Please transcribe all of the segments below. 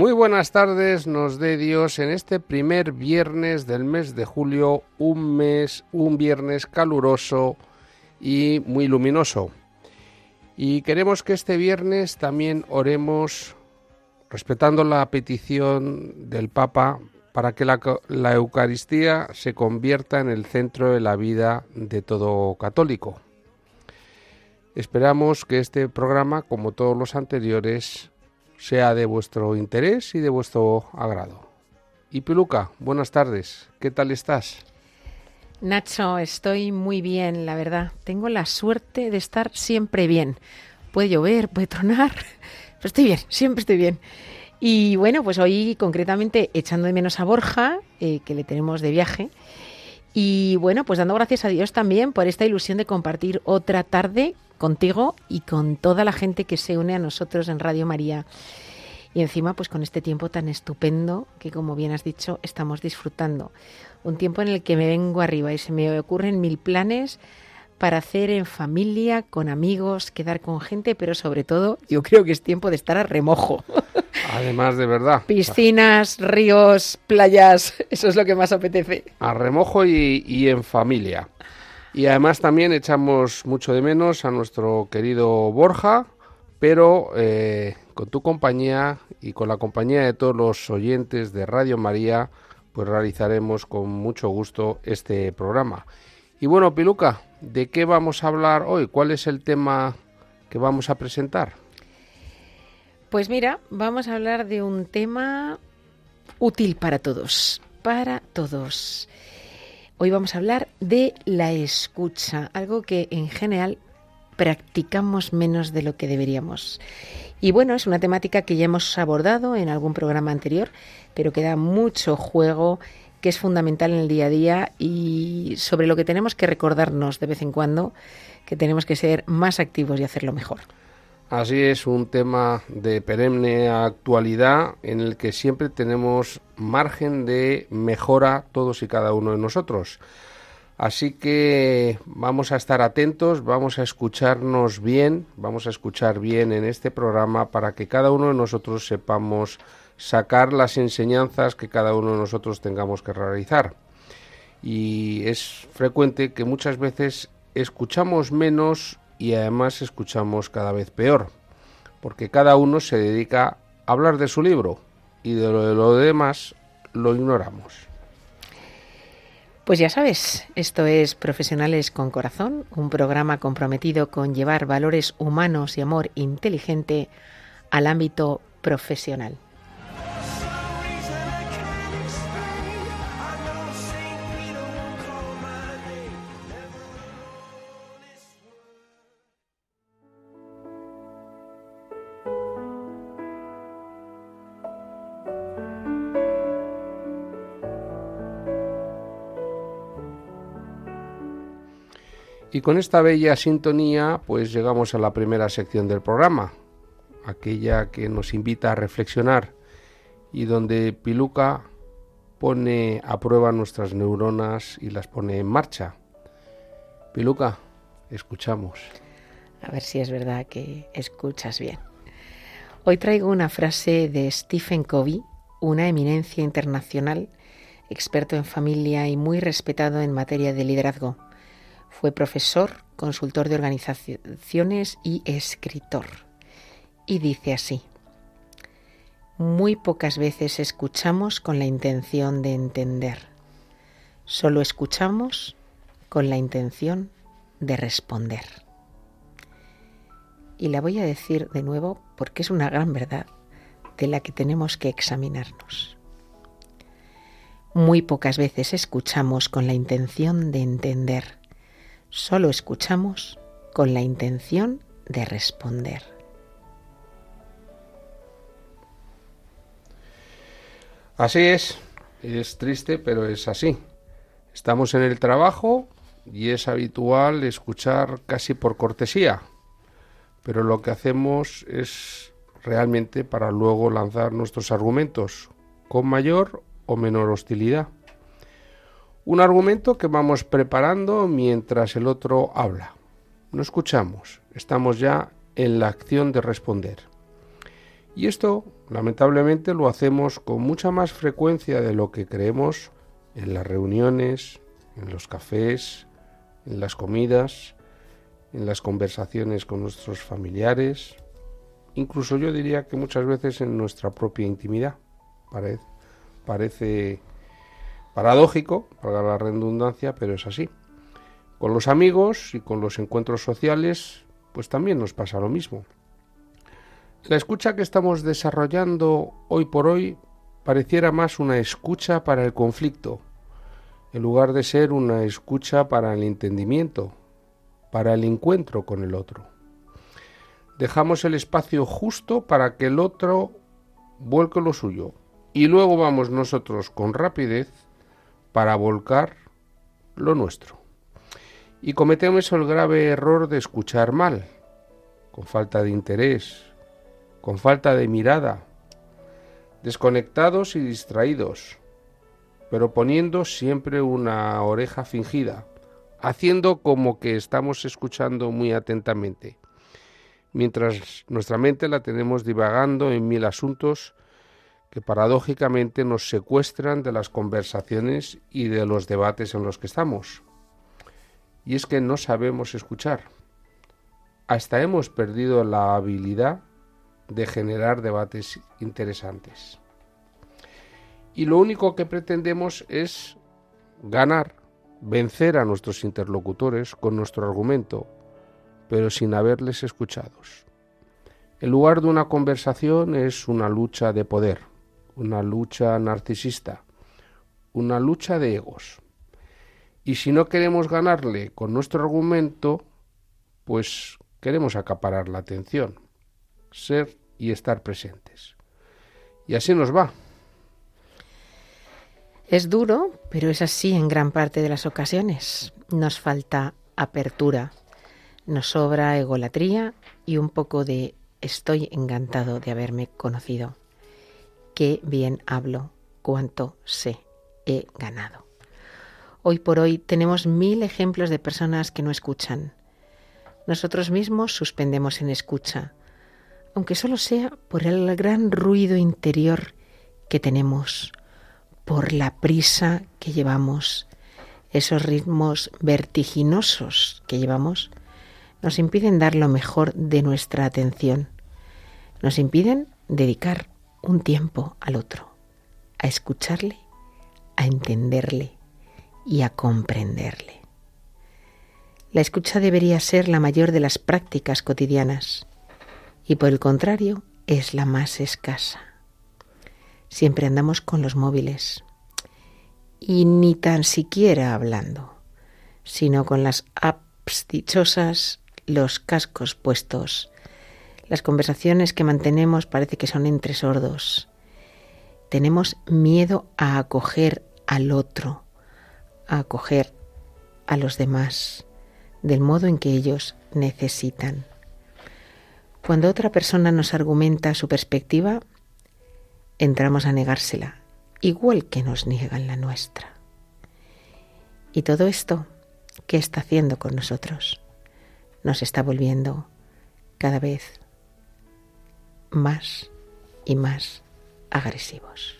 Muy buenas tardes, nos dé Dios en este primer viernes del mes de julio, un mes, un viernes caluroso y muy luminoso. Y queremos que este viernes también oremos respetando la petición del Papa para que la, la Eucaristía se convierta en el centro de la vida de todo católico. Esperamos que este programa, como todos los anteriores, sea de vuestro interés y de vuestro agrado. Y Piluca, buenas tardes, ¿qué tal estás? Nacho, estoy muy bien, la verdad. Tengo la suerte de estar siempre bien. Puede llover, puede tronar, pero estoy bien, siempre estoy bien. Y bueno, pues hoy concretamente echando de menos a Borja, eh, que le tenemos de viaje. Y bueno, pues dando gracias a Dios también por esta ilusión de compartir otra tarde contigo y con toda la gente que se une a nosotros en Radio María. Y encima, pues con este tiempo tan estupendo que, como bien has dicho, estamos disfrutando. Un tiempo en el que me vengo arriba y se me ocurren mil planes para hacer en familia, con amigos, quedar con gente, pero sobre todo yo creo que es tiempo de estar a remojo. Además, de verdad, Piscinas, ríos, playas, eso es lo que más apetece. a remojo y, y en familia. Y además también echamos mucho de menos a nuestro querido Borja, pero eh, con tu compañía y con la compañía de todos los oyentes de Radio María, pues realizaremos con mucho gusto este programa. Y bueno, Piluca, ¿de qué vamos a hablar hoy? ¿Cuál es el tema que vamos a presentar? Pues mira, vamos a hablar de un tema útil para todos, para todos. Hoy vamos a hablar de la escucha, algo que en general practicamos menos de lo que deberíamos. Y bueno, es una temática que ya hemos abordado en algún programa anterior, pero que da mucho juego, que es fundamental en el día a día y sobre lo que tenemos que recordarnos de vez en cuando, que tenemos que ser más activos y hacerlo mejor. Así es, un tema de perenne actualidad en el que siempre tenemos margen de mejora todos y cada uno de nosotros. Así que vamos a estar atentos, vamos a escucharnos bien, vamos a escuchar bien en este programa para que cada uno de nosotros sepamos sacar las enseñanzas que cada uno de nosotros tengamos que realizar. Y es frecuente que muchas veces escuchamos menos y además escuchamos cada vez peor, porque cada uno se dedica a hablar de su libro y de lo, de lo demás lo ignoramos. Pues ya sabes, esto es Profesionales con Corazón, un programa comprometido con llevar valores humanos y amor inteligente al ámbito profesional. Y con esta bella sintonía, pues llegamos a la primera sección del programa, aquella que nos invita a reflexionar y donde Piluca pone a prueba nuestras neuronas y las pone en marcha. Piluca, escuchamos. A ver si es verdad que escuchas bien. Hoy traigo una frase de Stephen Covey una eminencia internacional, experto en familia y muy respetado en materia de liderazgo. Fue profesor, consultor de organizaciones y escritor. Y dice así, muy pocas veces escuchamos con la intención de entender, solo escuchamos con la intención de responder. Y la voy a decir de nuevo porque es una gran verdad de la que tenemos que examinarnos. Muy pocas veces escuchamos con la intención de entender, solo escuchamos con la intención de responder. Así es, es triste, pero es así. Estamos en el trabajo y es habitual escuchar casi por cortesía, pero lo que hacemos es realmente para luego lanzar nuestros argumentos con mayor o menor hostilidad. Un argumento que vamos preparando mientras el otro habla. No escuchamos, estamos ya en la acción de responder. Y esto, lamentablemente, lo hacemos con mucha más frecuencia de lo que creemos en las reuniones, en los cafés, en las comidas, en las conversaciones con nuestros familiares, incluso yo diría que muchas veces en nuestra propia intimidad. Parece, parece paradójico, para la redundancia, pero es así. Con los amigos y con los encuentros sociales, pues también nos pasa lo mismo. La escucha que estamos desarrollando hoy por hoy pareciera más una escucha para el conflicto, en lugar de ser una escucha para el entendimiento, para el encuentro con el otro. Dejamos el espacio justo para que el otro vuelque lo suyo y luego vamos nosotros con rapidez para volcar lo nuestro. Y cometemos el grave error de escuchar mal, con falta de interés, con falta de mirada, desconectados y distraídos, pero poniendo siempre una oreja fingida, haciendo como que estamos escuchando muy atentamente, mientras nuestra mente la tenemos divagando en mil asuntos que paradójicamente nos secuestran de las conversaciones y de los debates en los que estamos. Y es que no sabemos escuchar. Hasta hemos perdido la habilidad de generar debates interesantes. Y lo único que pretendemos es ganar, vencer a nuestros interlocutores con nuestro argumento, pero sin haberles escuchados. El lugar de una conversación es una lucha de poder, una lucha narcisista, una lucha de egos. Y si no queremos ganarle con nuestro argumento, pues queremos acaparar la atención, ser y estar presentes. Y así nos va. Es duro, pero es así en gran parte de las ocasiones. Nos falta apertura, nos sobra egolatría y un poco de estoy encantado de haberme conocido. Qué bien hablo, cuánto sé, he ganado. Hoy por hoy tenemos mil ejemplos de personas que no escuchan. Nosotros mismos suspendemos en escucha, aunque solo sea por el gran ruido interior que tenemos, por la prisa que llevamos, esos ritmos vertiginosos que llevamos, nos impiden dar lo mejor de nuestra atención, nos impiden dedicar un tiempo al otro, a escucharle, a entenderle y a comprenderle. La escucha debería ser la mayor de las prácticas cotidianas y por el contrario es la más escasa. Siempre andamos con los móviles y ni tan siquiera hablando, sino con las apps dichosas, los cascos puestos. Las conversaciones que mantenemos parece que son entre sordos. Tenemos miedo a acoger al otro, a acoger a los demás, del modo en que ellos necesitan. Cuando otra persona nos argumenta su perspectiva, entramos a negársela, igual que nos niegan la nuestra. Y todo esto, ¿qué está haciendo con nosotros? Nos está volviendo cada vez más y más agresivos.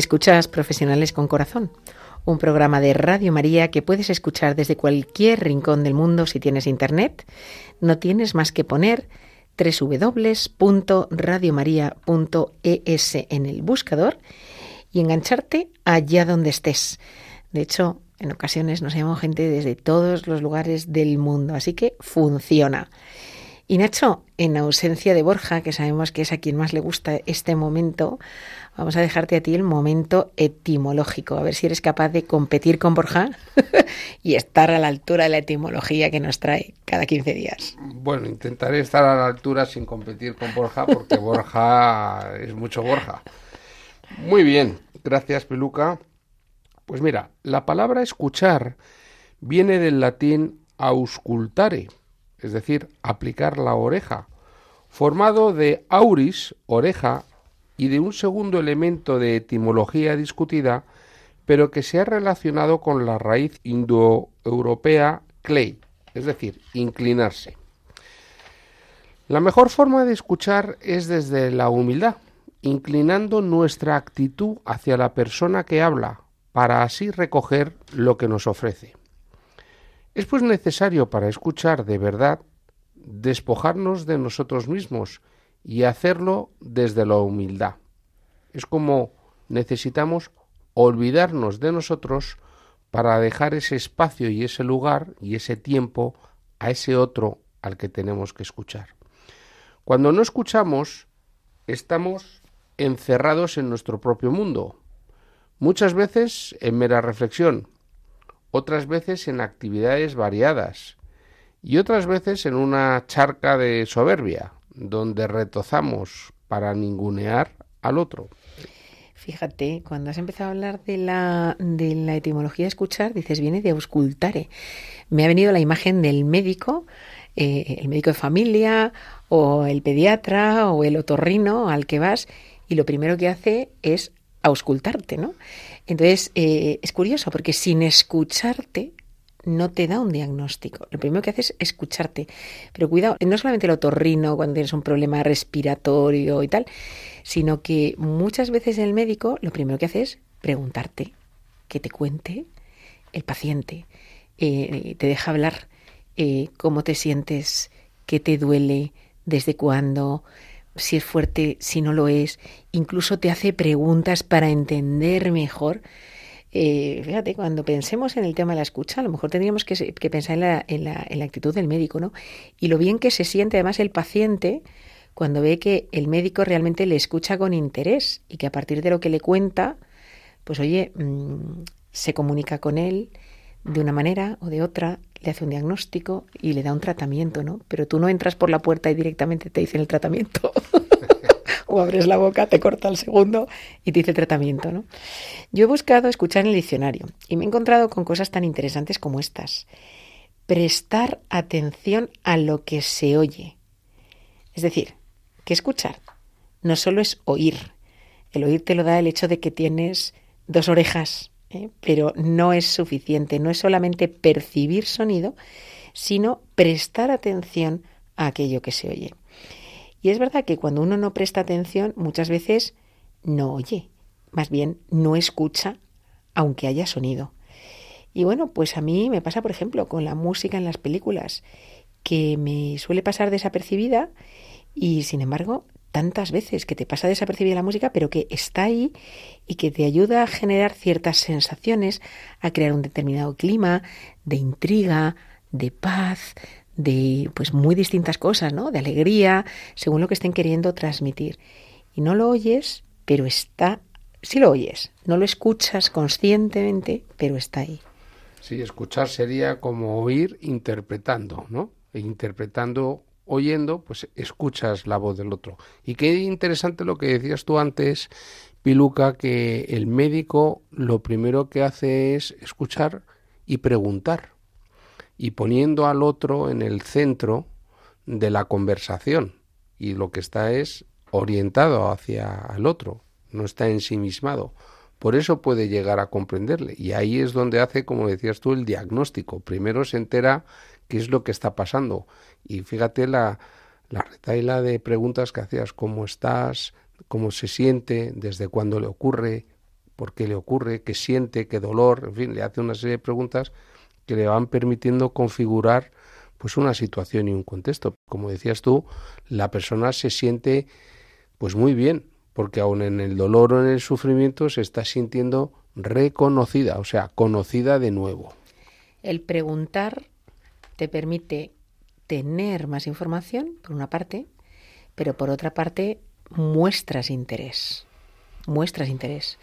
Escuchas Profesionales con Corazón, un programa de Radio María que puedes escuchar desde cualquier rincón del mundo si tienes internet. No tienes más que poner www.radiomaria.es en el buscador y engancharte allá donde estés. De hecho, en ocasiones nos llamamos gente desde todos los lugares del mundo, así que funciona. Y Nacho, en ausencia de Borja, que sabemos que es a quien más le gusta este momento, vamos a dejarte a ti el momento etimológico, a ver si eres capaz de competir con Borja y estar a la altura de la etimología que nos trae cada 15 días. Bueno, intentaré estar a la altura sin competir con Borja, porque Borja es mucho Borja. Muy bien, gracias Peluca. Pues mira, la palabra escuchar viene del latín auscultare, es decir, aplicar la oreja, formado de auris, oreja, y de un segundo elemento de etimología discutida, pero que se ha relacionado con la raíz indoeuropea clay, es decir, inclinarse. La mejor forma de escuchar es desde la humildad, inclinando nuestra actitud hacia la persona que habla, para así recoger lo que nos ofrece. Es pues necesario para escuchar de verdad despojarnos de nosotros mismos y hacerlo desde la humildad. Es como necesitamos olvidarnos de nosotros para dejar ese espacio y ese lugar y ese tiempo a ese otro al que tenemos que escuchar. Cuando no escuchamos, estamos encerrados en nuestro propio mundo, muchas veces en mera reflexión, otras veces en actividades variadas y otras veces en una charca de soberbia, donde retozamos para ningunear al otro. Fíjate, cuando has empezado a hablar de la, de la etimología de escuchar, dices, viene de auscultare. Me ha venido la imagen del médico, eh, el médico de familia, o el pediatra, o el otorrino al que vas, y lo primero que hace es auscultarte, ¿no? Entonces, eh, es curioso porque sin escucharte no te da un diagnóstico. Lo primero que haces es escucharte. Pero cuidado, no solamente el otorrino cuando tienes un problema respiratorio y tal, sino que muchas veces el médico lo primero que hace es preguntarte, que te cuente el paciente, eh, te deja hablar, eh, cómo te sientes, qué te duele, desde cuándo, si es fuerte, si no lo es, incluso te hace preguntas para entender mejor. Eh, fíjate, cuando pensemos en el tema de la escucha, a lo mejor tendríamos que, pensar en la, en, la, en la, actitud del médico, ¿no? Y lo bien que se siente además el paciente cuando ve que el médico realmente le escucha con interés y que a partir de lo que le cuenta, pues oye, mmm, se comunica con él de una manera o de otra, le hace un diagnóstico y le da un tratamiento, ¿no? Pero tú no entras por la puerta y directamente te dicen el tratamiento. o abres la boca, te corta el segundo y te dice el tratamiento, ¿no? Yo he buscado escuchar en el diccionario y me he encontrado con cosas tan interesantes como estas. Prestar atención a lo que se oye. Es decir, que escuchar no solo es oír. El oír te lo da el hecho de que tienes dos orejas, ¿eh? pero no es suficiente. No es solamente percibir sonido, sino prestar atención a aquello que se oye. Y es verdad que cuando uno no presta atención, muchas veces no oye, más bien no escucha, aunque haya sonido. Y bueno, pues a mí me pasa, por ejemplo, con la música en las películas, que me suele pasar desapercibida y sin embargo tantas veces que te pasa desapercibida la música, pero que está ahí y que te ayuda a generar ciertas sensaciones, a crear un determinado clima de intriga, de paz, de pues muy distintas cosas, ¿no? De alegría, según lo que estén queriendo transmitir. Y no lo oyes, pero está, sí lo oyes, no lo escuchas conscientemente, pero está ahí. Sí, escuchar sería como oír interpretando, ¿no? E interpretando, oyendo, pues escuchas la voz del otro. Y qué interesante lo que decías tú antes, Piluca, que el médico lo primero que hace es escuchar y preguntar y poniendo al otro en el centro de la conversación y lo que está es orientado hacia el otro, no está ensimismado. Por eso puede llegar a comprenderle y ahí es donde hace, como decías tú, el diagnóstico. Primero se entera qué es lo que está pasando. Y fíjate la, la retaila de preguntas que hacías, cómo estás, cómo se siente, desde cuándo le ocurre, por qué le ocurre, qué siente, qué dolor, en fin, le hace una serie de preguntas que le van permitiendo configurar pues una situación y un contexto. Como decías tú, la persona se siente pues muy bien, porque aun en el dolor o en el sufrimiento se está sintiendo reconocida, o sea, conocida de nuevo. El preguntar te permite tener más información, por una parte, pero por otra parte muestras interés. Muestras interés.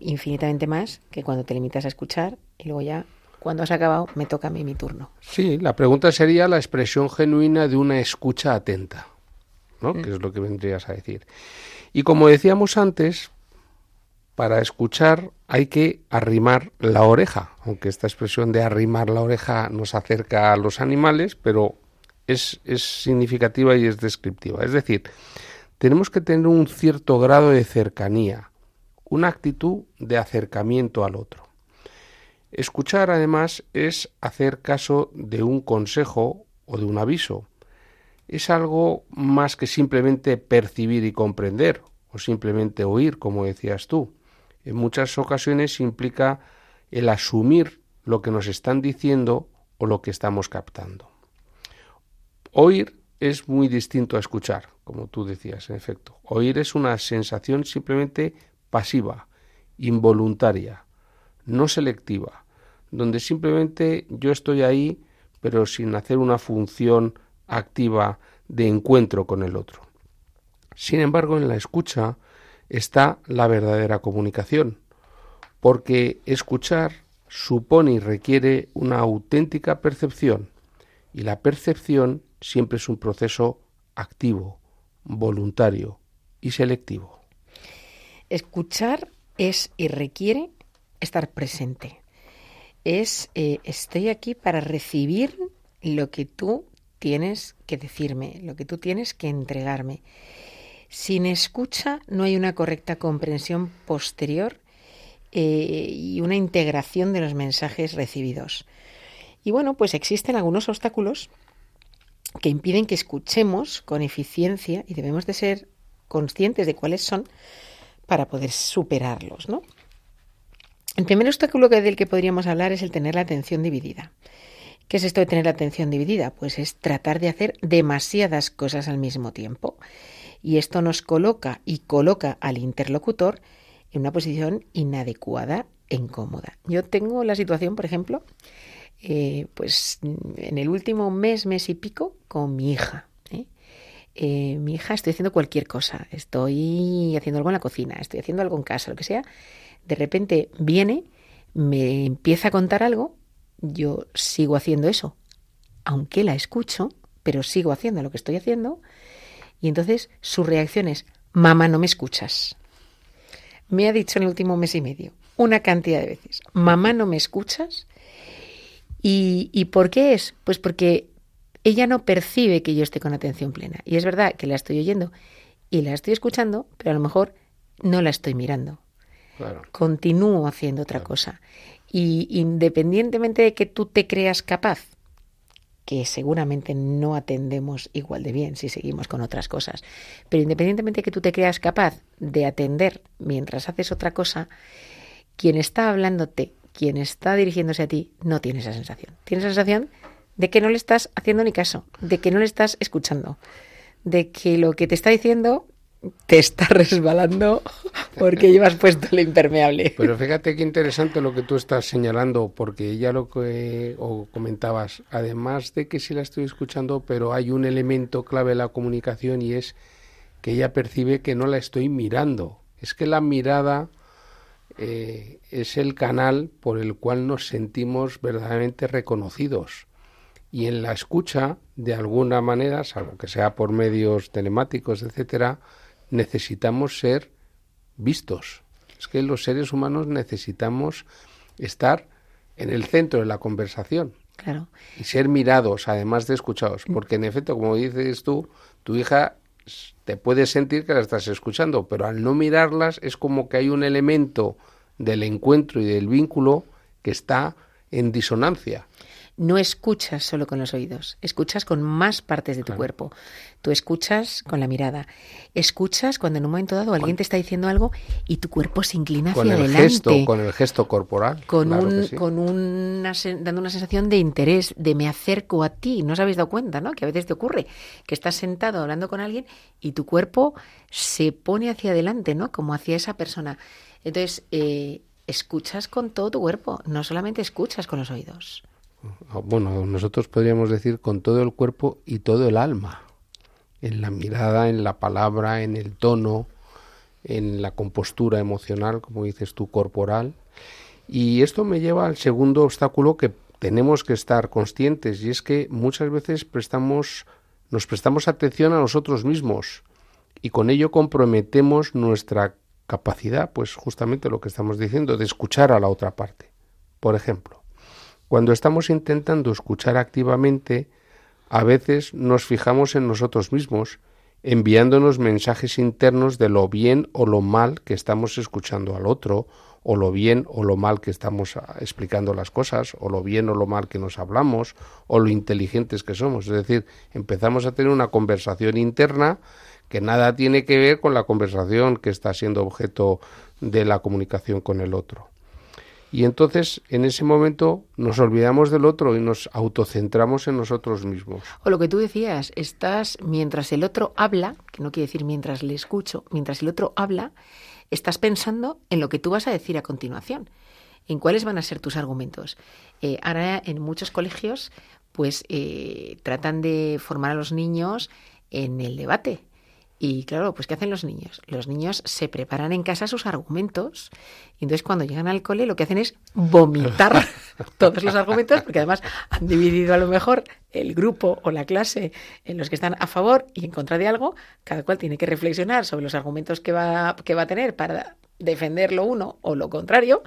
Infinitamente más que cuando te limitas a escuchar y luego ya, cuando has acabado, me toca a mí mi turno. Sí, la pregunta sería la expresión genuina de una escucha atenta, ¿no? Que es lo que vendrías a decir. Y como decíamos antes, para escuchar hay que arrimar la oreja, aunque esta expresión de arrimar la oreja nos acerca a los animales, pero es, significativa y es descriptiva. Es decir, tenemos que tener un cierto grado de cercanía, una actitud de acercamiento al otro. Escuchar, además, es hacer caso de un consejo o de un aviso. Es algo más que simplemente percibir y comprender, o simplemente oír, como decías tú. En muchas ocasiones implica el asumir lo que nos están diciendo o lo que estamos captando. Oír es muy distinto a escuchar, como tú decías, en efecto. Oír es una sensación simplemente pasiva, involuntaria, no selectiva, donde simplemente yo estoy ahí, pero sin hacer una función activa de encuentro con el otro. Sin embargo, en la escucha está la verdadera comunicación, porque escuchar supone y requiere una auténtica percepción, y la percepción siempre es un proceso activo, voluntario y selectivo. Escuchar es y requiere estar presente. Es eh, estoy aquí para recibir lo que tú tienes que decirme, lo que tú tienes que entregarme. Sin escucha no hay una correcta comprensión posterior eh, y una integración de los mensajes recibidos. Y bueno, pues existen algunos obstáculos que impiden que escuchemos con eficiencia y debemos de ser conscientes de cuáles son para poder superarlos, ¿no? El primer obstáculo del que podríamos hablar es el tener la atención dividida. ¿Qué es esto de tener la atención dividida? Pues es tratar de hacer demasiadas cosas al mismo tiempo. Y esto nos coloca y coloca al interlocutor en una posición inadecuada e incómoda. Yo tengo la situación, por ejemplo, eh, pues en el último mes, mes y pico, con mi hija. ¿eh? Eh, mi hija, estoy haciendo cualquier cosa, estoy haciendo algo en la cocina, estoy haciendo algo en casa, lo que sea. De repente viene, me empieza a contar algo, yo sigo haciendo eso, aunque la escucho, pero sigo haciendo lo que estoy haciendo. Y entonces su reacción es, mamá, no me escuchas. Me ha dicho en el último mes y medio una cantidad de veces, mamá, no me escuchas. ¿Y, ¿Y por qué es? Pues porque ella no percibe que yo esté con atención plena. Y es verdad que la estoy oyendo y la estoy escuchando, pero a lo mejor no la estoy mirando. Claro. Continúo haciendo otra cosa. Y independientemente de que tú te creas capaz, que seguramente no atendemos igual de bien si seguimos con otras cosas, pero independientemente de que tú te creas capaz de atender mientras haces otra cosa, quien está hablándote quien está dirigiéndose a ti no tiene esa sensación. Tiene esa sensación de que no le estás haciendo ni caso, de que no le estás escuchando, de que lo que te está diciendo te está resbalando porque llevas puesto el impermeable. Pero fíjate qué interesante lo que tú estás señalando, porque ya lo que o comentabas, además de que sí la estoy escuchando, pero hay un elemento clave de la comunicación y es que ella percibe que no la estoy mirando. Es que la mirada eh, es el canal por el cual nos sentimos verdaderamente reconocidos. Y en la escucha, de alguna manera, salvo que sea por medios telemáticos, etcétera, necesitamos ser vistos. Es que los seres humanos necesitamos estar en el centro de la conversación. Claro. Y ser mirados, además de escuchados. Porque en efecto, como dices tú, tu hija te puedes sentir que la estás escuchando, pero al no mirarlas es como que hay un elemento del encuentro y del vínculo que está en disonancia. No escuchas solo con los oídos, escuchas con más partes de tu cuerpo. Tú escuchas con la mirada, escuchas cuando en un momento dado alguien te está diciendo algo y tu cuerpo se inclina hacia Con el adelante. gesto, con el gesto corporal. con claro un, sí. con una dando una sensación de interés, de me acerco a ti. No os habéis dado cuenta, ¿no? Que a veces te ocurre que estás sentado hablando con alguien y tu cuerpo se pone hacia adelante, ¿no? Como hacia esa persona. Entonces, eh, escuchas con todo tu cuerpo, no solamente escuchas con los oídos. Ah, Bueno, nosotros podríamos decir con todo el cuerpo y todo el alma. En la mirada, en la palabra, en el tono, en la compostura emocional, como dices tú, corporal. Y esto me lleva al segundo obstáculo que tenemos que estar conscientes y es que muchas veces prestamos nos prestamos atención a nosotros mismos y con ello comprometemos nuestra capacidad, pues justamente lo que estamos diciendo, de escuchar a la otra parte. Por ejemplo, cuando estamos intentando escuchar activamente, a veces nos fijamos en nosotros mismos, enviándonos mensajes internos de lo bien o lo mal que estamos escuchando al otro, o lo bien o lo mal que estamos ah, explicando las cosas, o lo bien o lo mal que nos hablamos, o lo inteligentes que somos. Es decir, empezamos a tener una conversación interna que nada tiene que ver con la conversación que está siendo objeto de la comunicación con el otro. Y entonces, en ese momento, nos olvidamos del otro y nos autocentramos en nosotros mismos. O lo que tú decías, estás mientras el otro habla, que no quiere decir mientras le escucho, mientras el otro habla, estás pensando en lo que tú vas a decir a continuación, en cuáles van a ser tus argumentos. Eh, ahora en muchos colegios, pues eh, tratan de formar a los niños en el debate. Y claro, pues ¿qué hacen los niños? Los niños se preparan en casa sus argumentos y entonces cuando llegan al cole lo que hacen es vomitar todos los argumentos porque además han dividido a lo mejor el grupo o la clase en los que están a favor y en contra de algo, cada cual tiene que reflexionar sobre los argumentos que va, que va a tener para defender lo uno o lo contrario.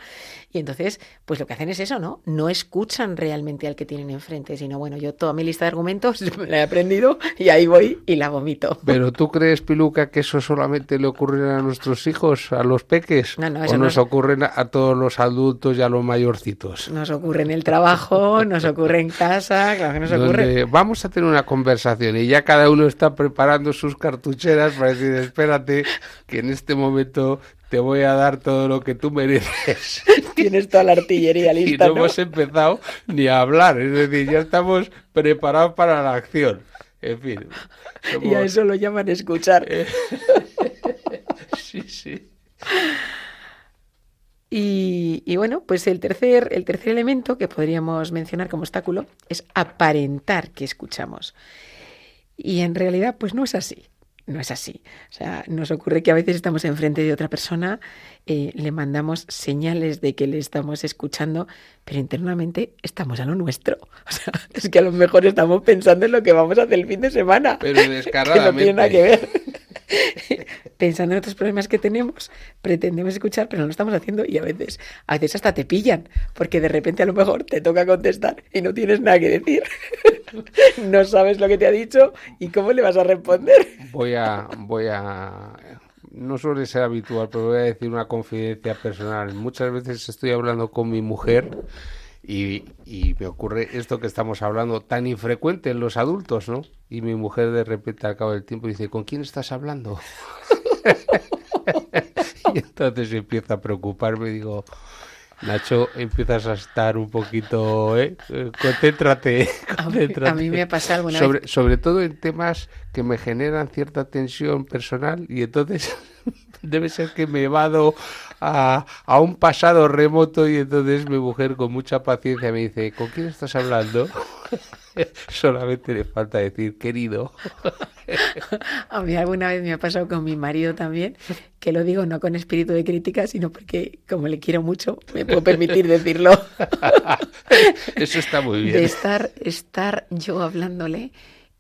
Y entonces, pues lo que hacen es eso, ¿no? No escuchan realmente al que tienen enfrente, sino bueno, yo toda mi lista de argumentos me la he aprendido y ahí voy y la vomito. Pero tú crees, Piluca, que eso solamente le ocurre a nuestros hijos, a los peques, No, no, o eso no nos es- ocurren a, todos los adultos y a los mayorcitos. Nos ocurre en el trabajo, nos ocurre en casa, claro que nos ocurre. Donde vamos a tener una conversación y ya cada uno está preparando sus cartucheras para decir, espérate, que en este momento te voy a dar todo lo que tú mereces. Tienes toda la artillería y lista, no ¿no? hemos empezado ni a hablar, es decir, ya estamos preparados para la acción. En fin. Y a eso lo llaman escuchar. Sí, sí. Y, y bueno, pues el tercer, el tercer elemento que podríamos mencionar como obstáculo es aparentar que escuchamos. Y en realidad, pues no es así. No es así. O sea, nos ocurre que a veces estamos enfrente de otra persona, eh, le mandamos señales de que le estamos escuchando, pero internamente estamos a lo nuestro. O sea, es que a lo mejor estamos pensando en lo que vamos a hacer el fin de semana. Pero que no tiene nada descaradamente. que ver. Pensando en otros problemas que tenemos, pretendemos escuchar, pero no lo estamos haciendo y a veces, a veces hasta te pillan, porque de repente a lo mejor te toca contestar y no tienes nada que decir. No sabes lo que te ha dicho y cómo le vas a responder. Voy a, voy a, no suele ser habitual, pero voy a decir una confidencia personal. Muchas veces estoy hablando con mi mujer y, y me ocurre esto que estamos hablando tan infrecuente en los adultos, ¿no? Y mi mujer de repente al cabo del tiempo dice, ¿con quién estás hablando? y entonces empiezo a preocuparme y digo, Nacho, empiezas a estar un poquito, ¿eh? Concéntrate, A mí, concéntrate. a mí me ha pasado alguna sobre, vez. sobre todo en temas que me generan cierta tensión personal y entonces debe ser que me vado a, a un pasado remoto y entonces mi mujer con mucha paciencia me dice, ¿con quién estás hablando? Solamente le falta decir, querido. A mí alguna vez me ha pasado con mi marido también, que lo digo no con espíritu de crítica, sino porque como le quiero mucho, me puedo permitir decirlo. Eso está muy de bien. estar, estar yo hablándole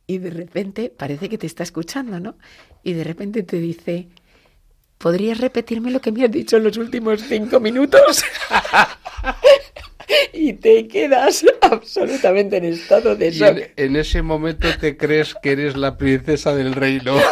y de repente parece que te está escuchando, ¿no? Y de repente te dice, ¿podrías repetirme lo que me has dicho en los últimos cinco minutos? y te quedas absolutamente en estado de shock. en, en ese momento te crees que eres la princesa del reino.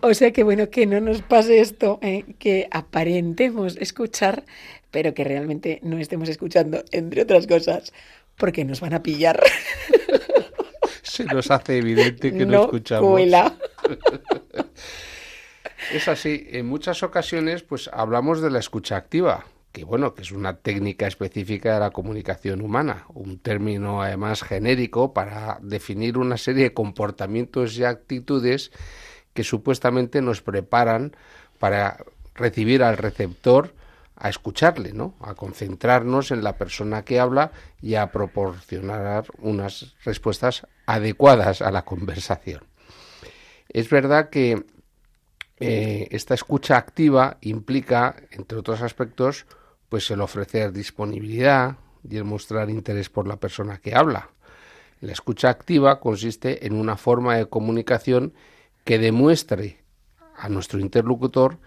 O sea que bueno, que no nos pase esto, ¿eh? que aparentemos escuchar, pero que realmente no estemos escuchando, entre otras cosas, porque nos van a pillar. Se nos hace evidente que no, no escuchamos. cuela. Es así, en muchas ocasiones pues hablamos de la escucha activa, que bueno, que es una técnica específica de la comunicación humana, un término además genérico para definir una serie de comportamientos y actitudes que supuestamente nos preparan para recibir al receptor a escucharle, ¿no? A concentrarnos en la persona que habla y a proporcionar unas respuestas adecuadas a la conversación. Es verdad que eh, esta escucha activa implica, entre otros aspectos, pues el ofrecer disponibilidad y el mostrar interés por la persona que habla. La escucha activa consiste en una forma de comunicación que demuestre a nuestro interlocutor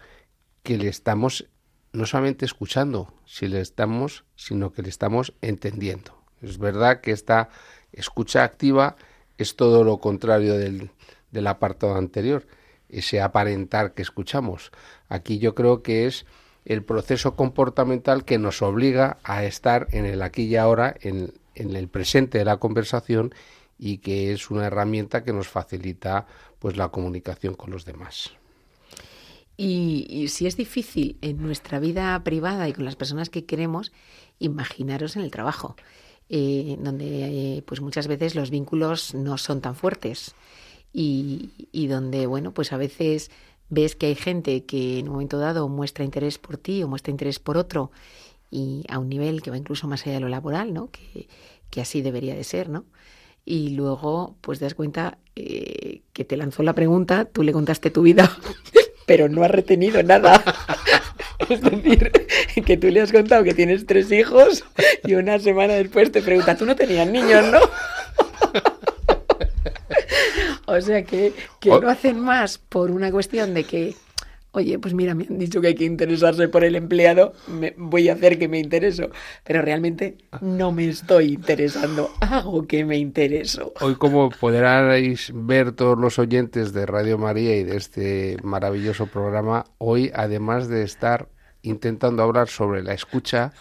que le estamos no solamente escuchando, si le estamos, sino que le estamos entendiendo. Es verdad que esta escucha activa es todo lo contrario del, del apartado anterior, ese aparentar que escuchamos. Aquí yo creo que es el proceso comportamental que nos obliga a estar en el aquí y ahora, en, en el presente de la conversación y que es una herramienta que nos facilita pues la comunicación con los demás. Y, si es difícil en nuestra vida privada y con las personas que queremos, imaginaros en el trabajo, eh, donde eh, pues muchas veces los vínculos no son tan fuertes y, donde, bueno, pues a veces ves que hay gente que en un momento dado muestra interés por ti o muestra interés por otro y a un nivel que va incluso más allá de lo laboral, ¿no? Que, así debería de ser, ¿no? Y luego, pues das cuenta eh, que te lanzó la pregunta, tú le contaste tu vida pero no has retenido nada. Es decir, que tú le has contado que tienes tres hijos y una semana después te pregunta, tú no tenías niños, ¿no? O sea que, que no hacen más por una cuestión de que, oye, pues mira, me han dicho que hay que interesarse por el empleado, me, voy a hacer que me intereso, pero realmente no me estoy interesando, hago que me intereso. Hoy, como podréis ver todos los oyentes de Radio María y de este maravilloso programa, hoy, además de estar intentando hablar sobre la escucha,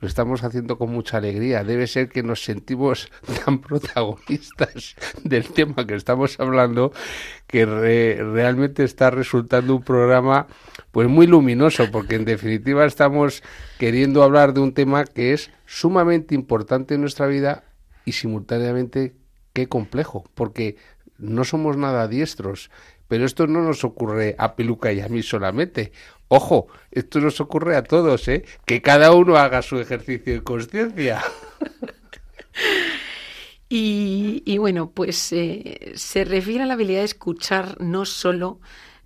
lo estamos haciendo con mucha alegría. Debe ser que nos sentimos tan protagonistas del tema que estamos hablando que re, realmente está resultando un programa pues muy luminoso porque en definitiva estamos queriendo hablar de un tema que es sumamente importante en nuestra vida y simultáneamente qué complejo porque no somos nada diestros pero esto no nos ocurre a Peluca y a mí solamente. Ojo, esto nos ocurre a todos, ¿eh? Que cada uno haga su ejercicio de conciencia. y, y, bueno, pues eh, se refiere a la habilidad de escuchar no solo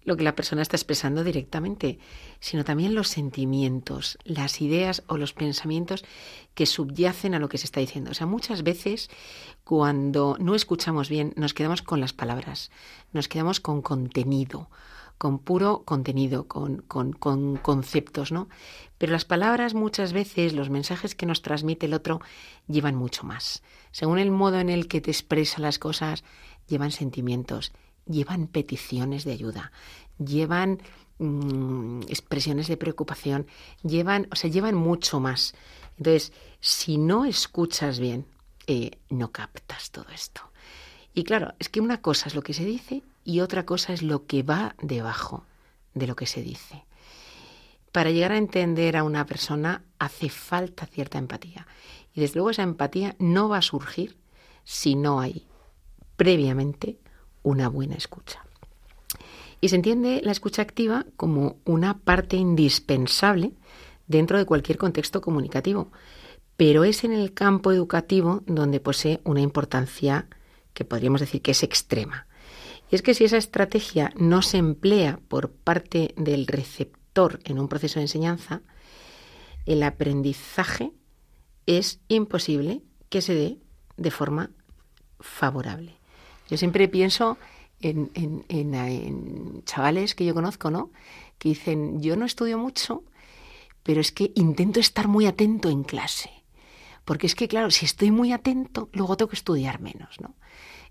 lo que la persona está expresando directamente, sino también los sentimientos, las ideas o los pensamientos que subyacen a lo que se está diciendo. O sea, muchas veces cuando no escuchamos bien nos quedamos con las palabras, nos quedamos con contenido, con puro contenido, con, con, con, conceptos, ¿no? Pero las palabras muchas veces, los mensajes que nos transmite el otro, llevan mucho más. Según el modo en el que te expresa las cosas, llevan sentimientos, llevan peticiones de ayuda, llevan mmm, expresiones de preocupación, llevan, o sea, llevan mucho más. Entonces, si no escuchas bien, eh, no captas todo esto. Y claro, es que una cosa es lo que se dice y otra cosa es lo que va debajo de lo que se dice. Para llegar a entender a una persona hace falta cierta empatía. Y desde luego esa empatía no va a surgir si no hay previamente una buena escucha. Y se entiende la escucha activa como una parte indispensable dentro de cualquier contexto comunicativo, pero es en el campo educativo donde posee una importancia que podríamos decir que es extrema. Y es que si esa estrategia no se emplea por parte del receptor en un proceso de enseñanza, el aprendizaje es imposible que se dé de forma favorable. Yo siempre pienso en, chavales que yo conozco, ¿no? Que dicen, yo no estudio mucho, pero es que intento estar muy atento en clase. Porque es que, claro, si estoy muy atento, luego tengo que estudiar menos, ¿no?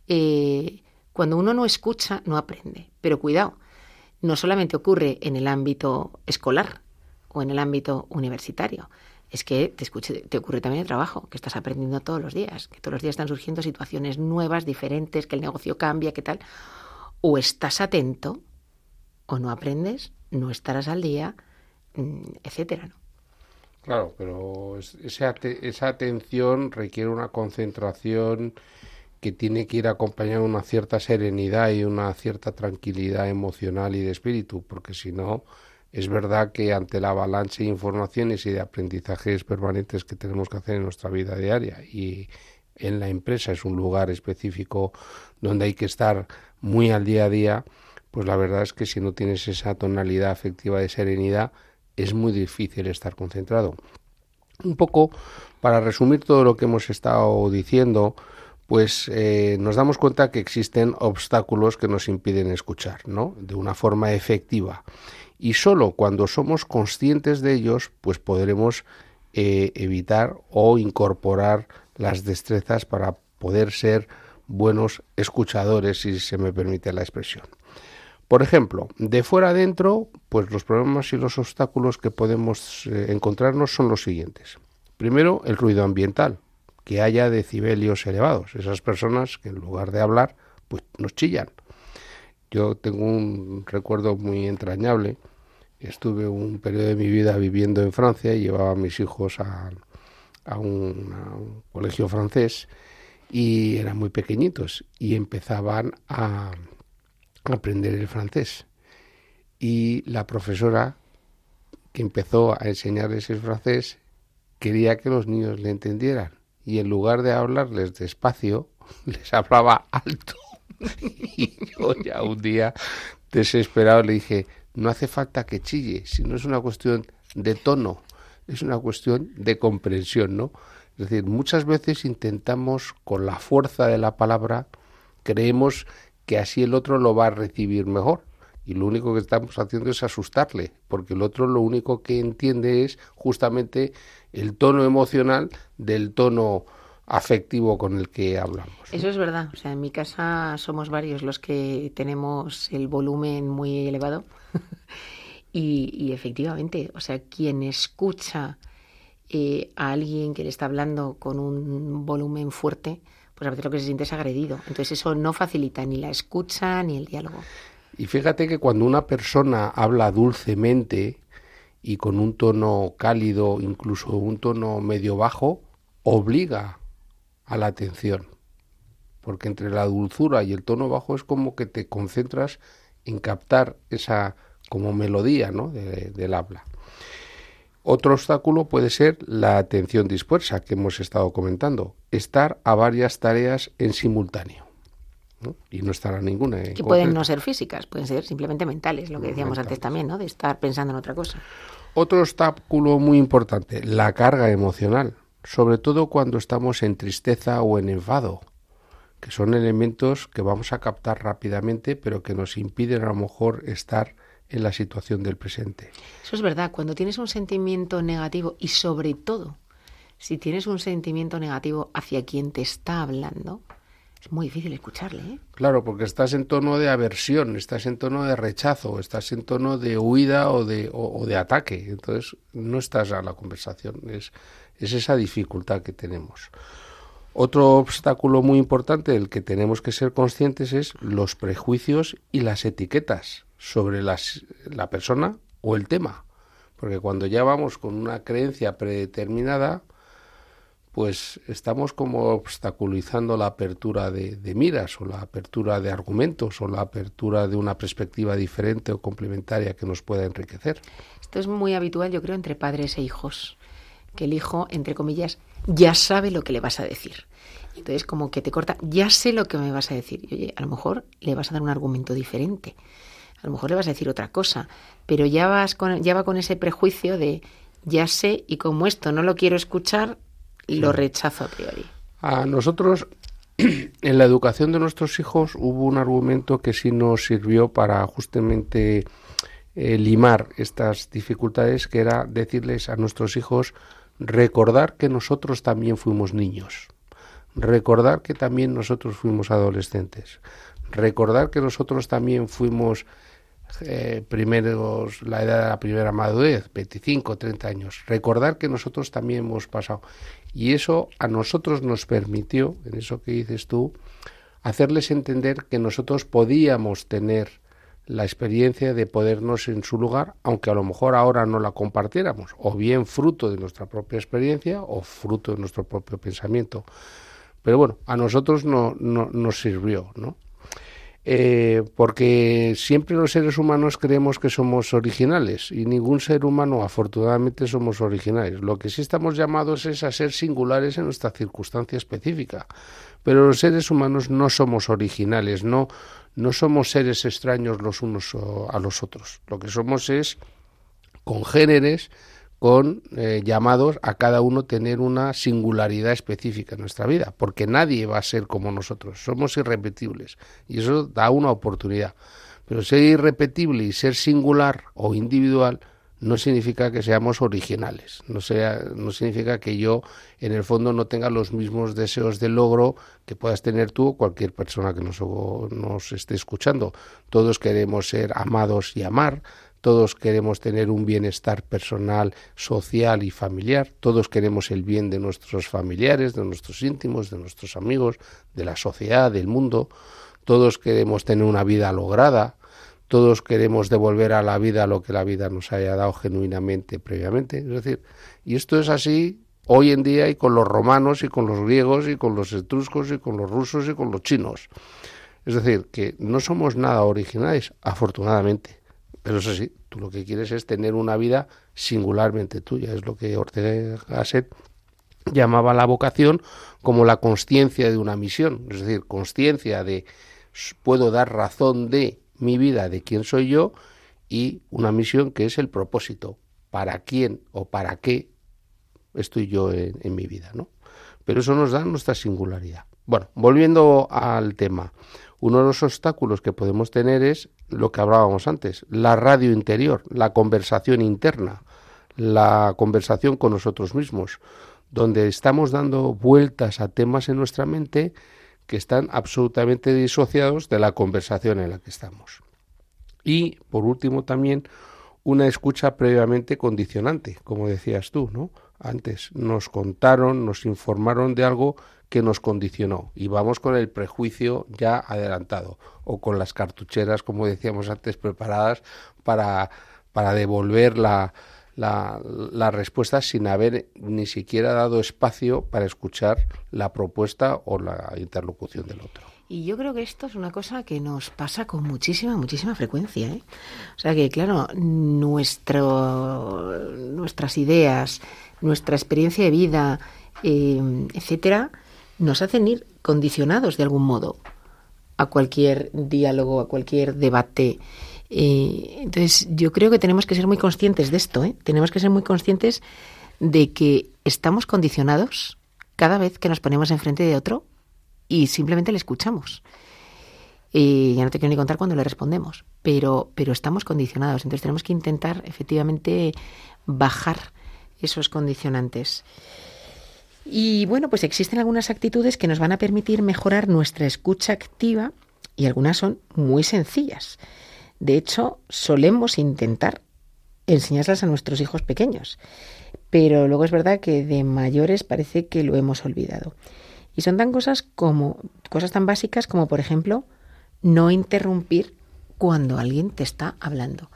Eh, cuando uno no escucha, no aprende. Pero cuidado, no solamente ocurre en el ámbito escolar o en el ámbito universitario, es que te, escuche- te ocurre también el trabajo, que estás aprendiendo todos los días, que todos los días están surgiendo situaciones nuevas, diferentes, que el negocio cambia, que tal. O estás atento o no aprendes, no estarás al día, mm, etcétera, ¿no? Claro, pero es- ese ate- esa atención requiere una concentración que tiene que ir acompañada de una cierta serenidad y una cierta tranquilidad emocional y de espíritu, porque si no, es verdad que ante la avalancha de informaciones y de aprendizajes permanentes que tenemos que hacer en nuestra vida diaria y en la empresa es un lugar específico donde hay que estar muy al día a día, pues la verdad es que si no tienes esa tonalidad afectiva de serenidad, es muy difícil estar concentrado. Un poco para resumir todo lo que hemos estado diciendo, pues eh, nos damos cuenta que existen obstáculos que nos impiden escuchar, ¿no? De una forma efectiva. Y solo cuando somos conscientes de ellos, pues podremos eh, evitar o incorporar las destrezas para poder ser buenos escuchadores, si se me permite la expresión. Por ejemplo, de fuera adentro, pues los problemas y los obstáculos que podemos eh, encontrarnos son los siguientes. Primero, el ruido ambiental, que haya decibelios elevados. Esas personas que en lugar de hablar, pues nos chillan. Yo tengo un recuerdo muy entrañable. Estuve un periodo de mi vida viviendo en Francia y llevaba a mis hijos a, un colegio francés y eran muy pequeñitos y empezaban a aprender el francés. Y la profesora que empezó a enseñarles el francés quería que los niños le entendieran y en lugar de hablarles despacio, les hablaba alto. Y yo ya un día desesperado le dije, no hace falta que chille, si no es una cuestión de tono, es una cuestión de comprensión, ¿no? Es decir, muchas veces intentamos con la fuerza de la palabra, creemos que así el otro lo va a recibir mejor. Y lo único que estamos haciendo es asustarle, porque el otro lo único que entiende es justamente el tono emocional del tono afectivo con el que hablamos. Eso es verdad. O sea, en mi casa somos varios los que tenemos el volumen muy elevado. y, efectivamente, o sea, quien escucha eh, a alguien que le está hablando con un volumen fuerte, pues a veces lo que se siente es agredido. Entonces eso no facilita ni la escucha ni el diálogo. Y fíjate que cuando una persona habla dulcemente y con un tono cálido, incluso un tono medio bajo, obliga a la atención. Porque entre la dulzura y el tono bajo es como que te concentras en captar esa como melodía ¿no? de- del habla. Otro obstáculo puede ser la atención dispersa que hemos estado comentando, estar a varias tareas en simultáneo. ¿no? Y no estar a ninguna. en Que pueden no ser físicas, pueden ser simplemente mentales, lo que decíamos antes también, ¿no? De estar pensando en otra cosa. Otro obstáculo muy importante, la carga emocional, sobre todo cuando estamos en tristeza o en enfado, que son elementos que vamos a captar rápidamente, pero que nos impiden a lo mejor estar en la situación del presente. Eso es verdad, cuando tienes un sentimiento negativo y sobre todo si tienes un sentimiento negativo hacia quien te está hablando, es muy difícil escucharle. ¿eh? Claro, porque estás en tono de aversión, estás en tono de rechazo, estás en tono de huida o de, o, o de ataque. Entonces, no estás a la conversación. Es, es esa dificultad que tenemos. Otro obstáculo muy importante del que tenemos que ser conscientes es los prejuicios y las etiquetas sobre las, la persona o el tema. Porque cuando ya vamos con una creencia predeterminada, pues estamos como obstaculizando la apertura de, de, miras o la apertura de argumentos o la apertura de una perspectiva diferente o complementaria que nos pueda enriquecer. Esto es muy habitual, yo creo, entre padres e hijos, que el hijo, entre comillas, ya sabe lo que le vas a decir. Entonces, como que te corta, ya sé lo que me vas a decir. Y, oye, a lo mejor le vas a dar un argumento diferente, a lo mejor le vas a decir otra cosa, pero ya, vas con, ya va con ese prejuicio de ya sé y como esto no lo quiero escuchar, lo rechazo a priori. A nosotros, en la educación de nuestros hijos, hubo un argumento que sí nos sirvió para justamente eh, limar estas dificultades, que era decirles a nuestros hijos recordar que nosotros también fuimos niños, recordar que también nosotros fuimos adolescentes, recordar que nosotros también fuimos eh, primeros, la edad de la primera madurez, 25, 30 años. Recordar que nosotros también hemos pasado. Y eso a nosotros nos permitió, en eso que dices tú, hacerles entender que nosotros podíamos tener la experiencia de podernos en su lugar, aunque a lo mejor ahora no la compartiéramos, o bien fruto de nuestra propia experiencia o fruto de nuestro propio pensamiento. Pero bueno, a nosotros no, no nos sirvió, ¿no? Eh, porque siempre los seres humanos creemos que somos originales y ningún ser humano afortunadamente somos originales. Lo que sí estamos llamados es a ser singulares en nuestra circunstancia específica. Pero los seres humanos no somos originales, no, no somos seres extraños los unos a los otros. Lo que somos es congéneres con eh, llamados a cada uno tener una singularidad específica en nuestra vida, porque nadie va a ser como nosotros, somos irrepetibles y eso da una oportunidad. Pero ser irrepetible y ser singular o individual no significa que seamos originales, no, sea, no significa que yo en el fondo no tenga los mismos deseos de logro que puedas tener tú o cualquier persona que nos, nos esté escuchando. Todos queremos ser amados y amar, todos queremos tener un bienestar personal, social y familiar, todos queremos el bien de nuestros familiares, de nuestros íntimos, de nuestros amigos, de la sociedad, del mundo, todos queremos tener una vida lograda, todos queremos devolver a la vida lo que la vida nos haya dado genuinamente previamente. Es decir, y esto es así hoy en día y con los romanos y con los griegos y con los etruscos y con los rusos y con los chinos. Es decir, que no somos nada originales, afortunadamente. Pero eso sí, tú lo que quieres es tener una vida singularmente tuya. Es lo que Ortega Gasset llamaba la vocación como la conciencia de una misión. Es decir, conciencia de puedo dar razón de mi vida, de quién soy yo, y una misión que es el propósito, para quién o para qué estoy yo en, mi vida, ¿no? Pero eso nos da nuestra singularidad. Bueno, volviendo al tema, uno de los obstáculos que podemos tener es lo que hablábamos antes, la radio interior, la conversación interna, la conversación con nosotros mismos, donde estamos dando vueltas a temas en nuestra mente que están absolutamente disociados de la conversación en la que estamos. Y, por último, también una escucha previamente condicionante, como decías tú, ¿no? Antes nos contaron, nos informaron de algo que nos condicionó y vamos con el prejuicio ya adelantado o con las cartucheras, como decíamos antes, preparadas para, para devolver la, la, la, respuesta sin haber ni siquiera dado espacio para escuchar la propuesta o la interlocución del otro. Y yo creo que esto es una cosa que nos pasa con muchísima, muchísima frecuencia. ¿eh? O sea que, claro, nuestro, nuestras ideas, nuestra experiencia de vida, eh, etcétera, nos hacen ir condicionados de algún modo a cualquier diálogo, a cualquier debate entonces, yo creo que tenemos que ser muy conscientes de esto, ¿eh? Tenemos que ser muy conscientes de que estamos condicionados cada vez que nos ponemos enfrente de otro y simplemente le escuchamos. Y ya no te quiero ni contar cuando le respondemos, pero, pero estamos condicionados. Entonces tenemos que intentar efectivamente bajar esos condicionantes. Y bueno, pues existen algunas actitudes que nos van a permitir mejorar nuestra escucha activa y algunas son muy sencillas. De hecho, solemos intentar enseñarlas a nuestros hijos pequeños, pero luego es verdad que de mayores parece que lo hemos olvidado. Y son tan cosas como cosas tan básicas como por ejemplo no interrumpir cuando alguien te está hablando.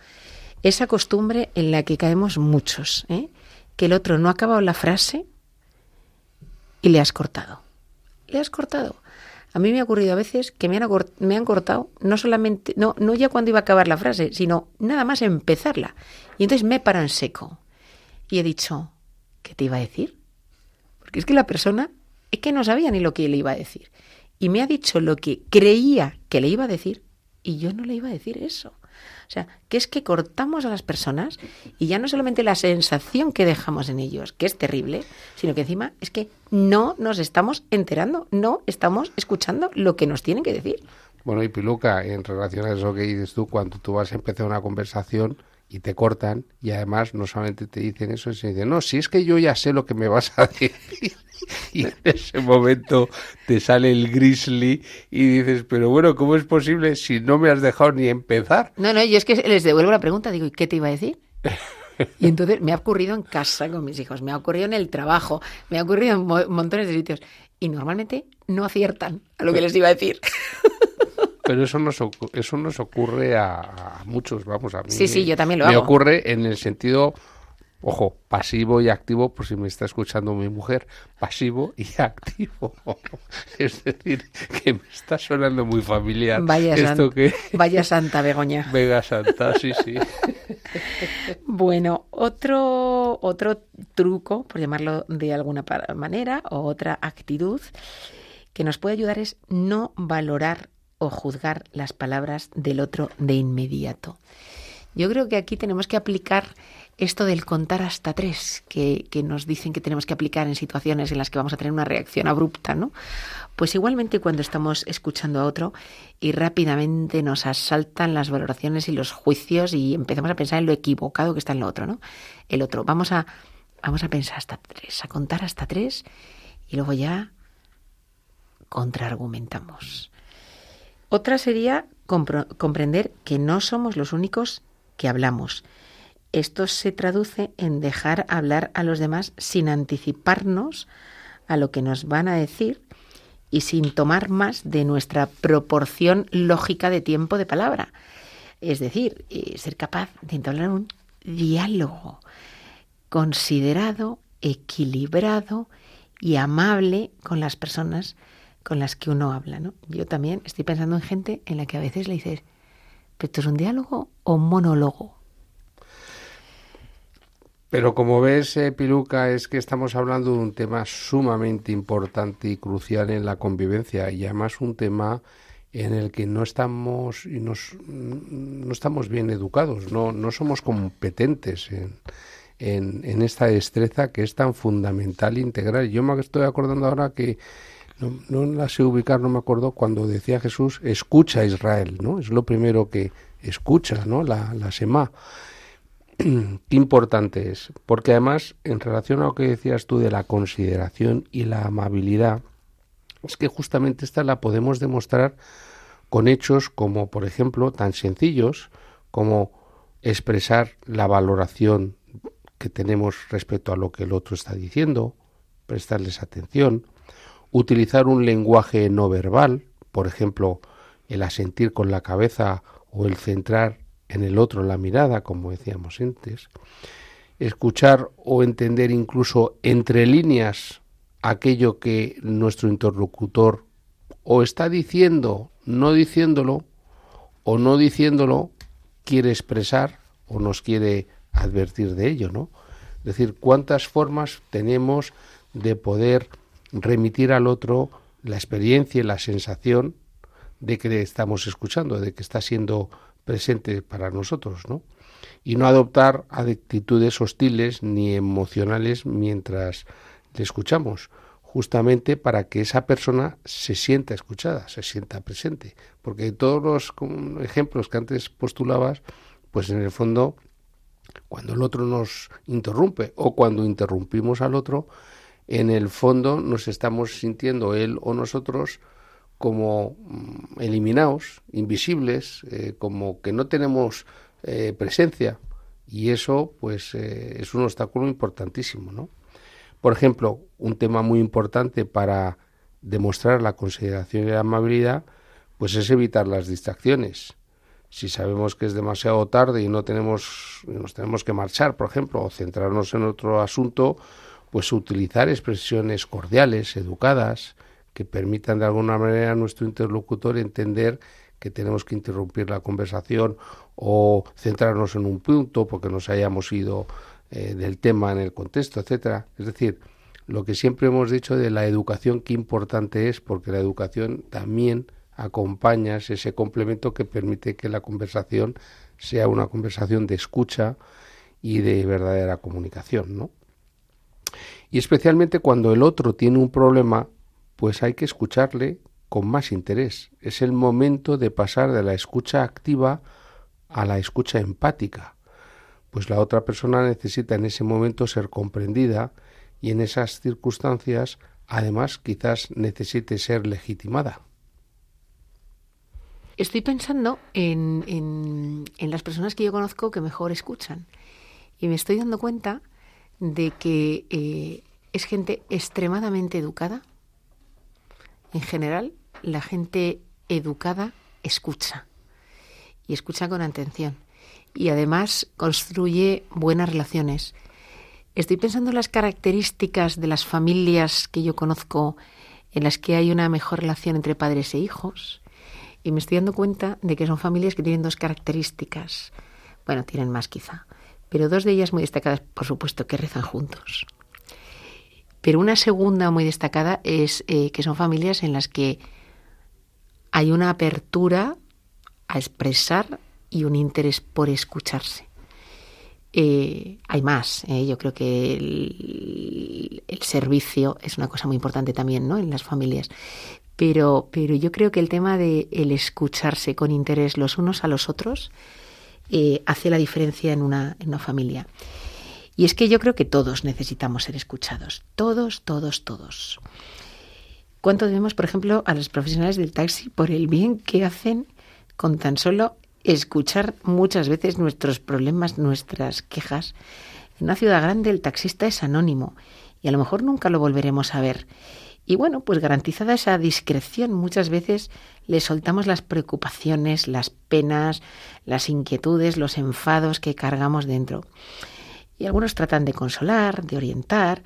Esa costumbre en la que caemos muchos, ¿eh? que el otro no ha acabado la frase y le has cortado. Le has cortado. A mí me ha ocurrido a veces que me han, me han cortado, no solamente, no, no ya cuando iba a acabar la frase, sino nada más empezarla. Y entonces me en seco. Y he dicho, ¿qué te iba a decir? Porque es que la persona es que no sabía ni lo que le iba a decir. Y me ha dicho lo que creía que le iba a decir y yo no le iba a decir eso. O sea, que es que cortamos a las personas y ya no solamente la sensación que dejamos en ellos, que es terrible, sino que encima es que no nos estamos enterando, no estamos escuchando lo que nos tienen que decir. Bueno, y Piluca, en relación a eso que dices tú, cuando tú vas a empezar una conversación y te cortan y además no solamente te dicen eso, sino dicen, no, si es que yo ya sé lo que me vas a decir. y en ese momento te sale el grizzly y dices, pero bueno, ¿cómo es posible si no me has dejado ni empezar? No, no, yo es que les devuelvo la pregunta, digo, ¿y qué te iba a decir? Y entonces me ha ocurrido en casa con mis hijos, me ha ocurrido en el trabajo, me ha ocurrido en mo- montones de sitios. Y normalmente no aciertan a lo que les iba a decir. Pero eso nos, eso nos ocurre a, a muchos, vamos, a mí. Sí, sí, yo también lo me hago. ocurre en el sentido, ojo, pasivo y activo, por si me está escuchando mi mujer, pasivo y activo. es decir, que me está sonando muy familiar Vaya, esto san- que... vaya santa Begoña. Vega Santa, sí, sí. Bueno, otro, otro truco, por llamarlo de alguna manera, o otra actitud que nos puede ayudar es no valorar o juzgar las palabras del otro de inmediato. Yo creo que aquí tenemos que aplicar esto del contar hasta tres, que, nos dicen que tenemos que aplicar en situaciones en las que vamos a tener una reacción abrupta, ¿no? Pues igualmente cuando estamos escuchando a otro y rápidamente nos asaltan las valoraciones y los juicios y empezamos a pensar en lo equivocado que está en lo otro, ¿no? El otro. Vamos a, vamos a pensar hasta tres, a contar hasta tres y luego ya contraargumentamos. Otra sería comprender que no somos los únicos que hablamos. Esto se traduce en dejar hablar a los demás sin anticiparnos a lo que nos van a decir y sin tomar más de nuestra proporción lógica de tiempo de palabra. Es decir, eh, ser capaz de entablar un diálogo considerado, equilibrado y amable con las personas con las que uno habla. ¿no? Yo también estoy pensando en gente en la que a veces le dices, ¿pero esto es un diálogo o un monólogo? Pero como ves, eh, Piluca, es que estamos hablando de un tema sumamente importante y crucial en la convivencia y además un tema en el que no estamos y nos, no estamos bien educados, no, no somos competentes en, en, en esta destreza que es tan fundamental e integral. Yo me estoy acordando ahora que no, no la sé ubicar, no me acuerdo, cuando decía Jesús, escucha a Israel, ¿no? Es lo primero que escucha, ¿no? La, la Semá. Qué importante es, porque además, en relación a lo que decías tú de la consideración y la amabilidad, es que justamente esta la podemos demostrar con hechos como, por ejemplo, tan sencillos como expresar la valoración que tenemos respecto a lo que el otro está diciendo, prestarles atención, utilizar un lenguaje no verbal, por ejemplo, el asentir con la cabeza o el centrar en el otro la mirada, como decíamos antes, escuchar o entender incluso entre líneas aquello que nuestro interlocutor o está diciendo, no diciéndolo, o no diciéndolo, quiere expresar o nos quiere advertir de ello, ¿no? Es decir, cuántas formas tenemos de poder remitir al otro la experiencia y la sensación de que le estamos escuchando, de que está siendo presente para nosotros, ¿no? Y no adoptar actitudes hostiles ni emocionales mientras le escuchamos, justamente para que esa persona se sienta escuchada, se sienta presente. Porque todos los ejemplos que antes postulabas, pues en el fondo, cuando el otro nos interrumpe o cuando interrumpimos al otro, en el fondo nos estamos sintiendo él o nosotros como mm, eliminados, invisibles, eh, como que no tenemos eh, presencia y eso pues eh, es un obstáculo importantísimo, ¿no? Por ejemplo, un tema muy importante para demostrar la consideración y la amabilidad, pues es evitar las distracciones. Si sabemos que es demasiado tarde y no tenemos, nos tenemos que marchar, por ejemplo, o centrarnos en otro asunto, pues utilizar expresiones cordiales, educadas, que permitan de alguna manera a nuestro interlocutor entender que tenemos que interrumpir la conversación o centrarnos en un punto porque nos hayamos ido eh, del tema en el contexto, etcétera. Es decir, lo que siempre hemos dicho de la educación, qué importante es, porque la educación también acompaña es ese complemento que permite que la conversación sea una conversación de escucha y de verdadera comunicación, ¿no? Y especialmente cuando el otro tiene un problema, pues hay que escucharle con más interés. Es el momento de pasar de la escucha activa a la escucha empática. pues la otra persona necesita en ese momento ser comprendida y en esas circunstancias además quizás necesite ser legitimada. Estoy pensando en, en, en las personas que yo conozco que mejor escuchan y me estoy dando cuenta de que eh, es gente extremadamente educada. En general, la gente educada escucha y escucha con atención y además construye buenas relaciones. Estoy pensando en las características de las familias que yo conozco en las que hay una mejor relación entre padres e hijos y me estoy dando cuenta de que son familias que tienen dos características. Bueno, tienen más quizá, pero dos de ellas muy destacadas, por supuesto, que rezan juntos. Pero una segunda muy destacada es eh, que son familias en las que hay una apertura a expresar y un interés por escucharse. Eh, hay más. eh, Yo creo que el, el servicio es una cosa muy importante también, ¿no? En las familias. Pero, pero yo creo que el tema de el escucharse con interés los unos a los otros eh, hace la diferencia en una, en una familia. Y es que yo creo que todos necesitamos ser escuchados. Todos, todos, todos. ¿Cuánto debemos, por ejemplo, a los profesionales del taxi por el bien que hacen con tan solo escuchar muchas veces nuestros problemas, nuestras quejas? En una ciudad grande el taxista es anónimo y a lo mejor nunca lo volveremos a ver. Y bueno, pues garantizada esa discreción, muchas veces le soltamos las preocupaciones, las penas, las inquietudes, los enfados que cargamos dentro. Y algunos tratan de consolar, de orientar.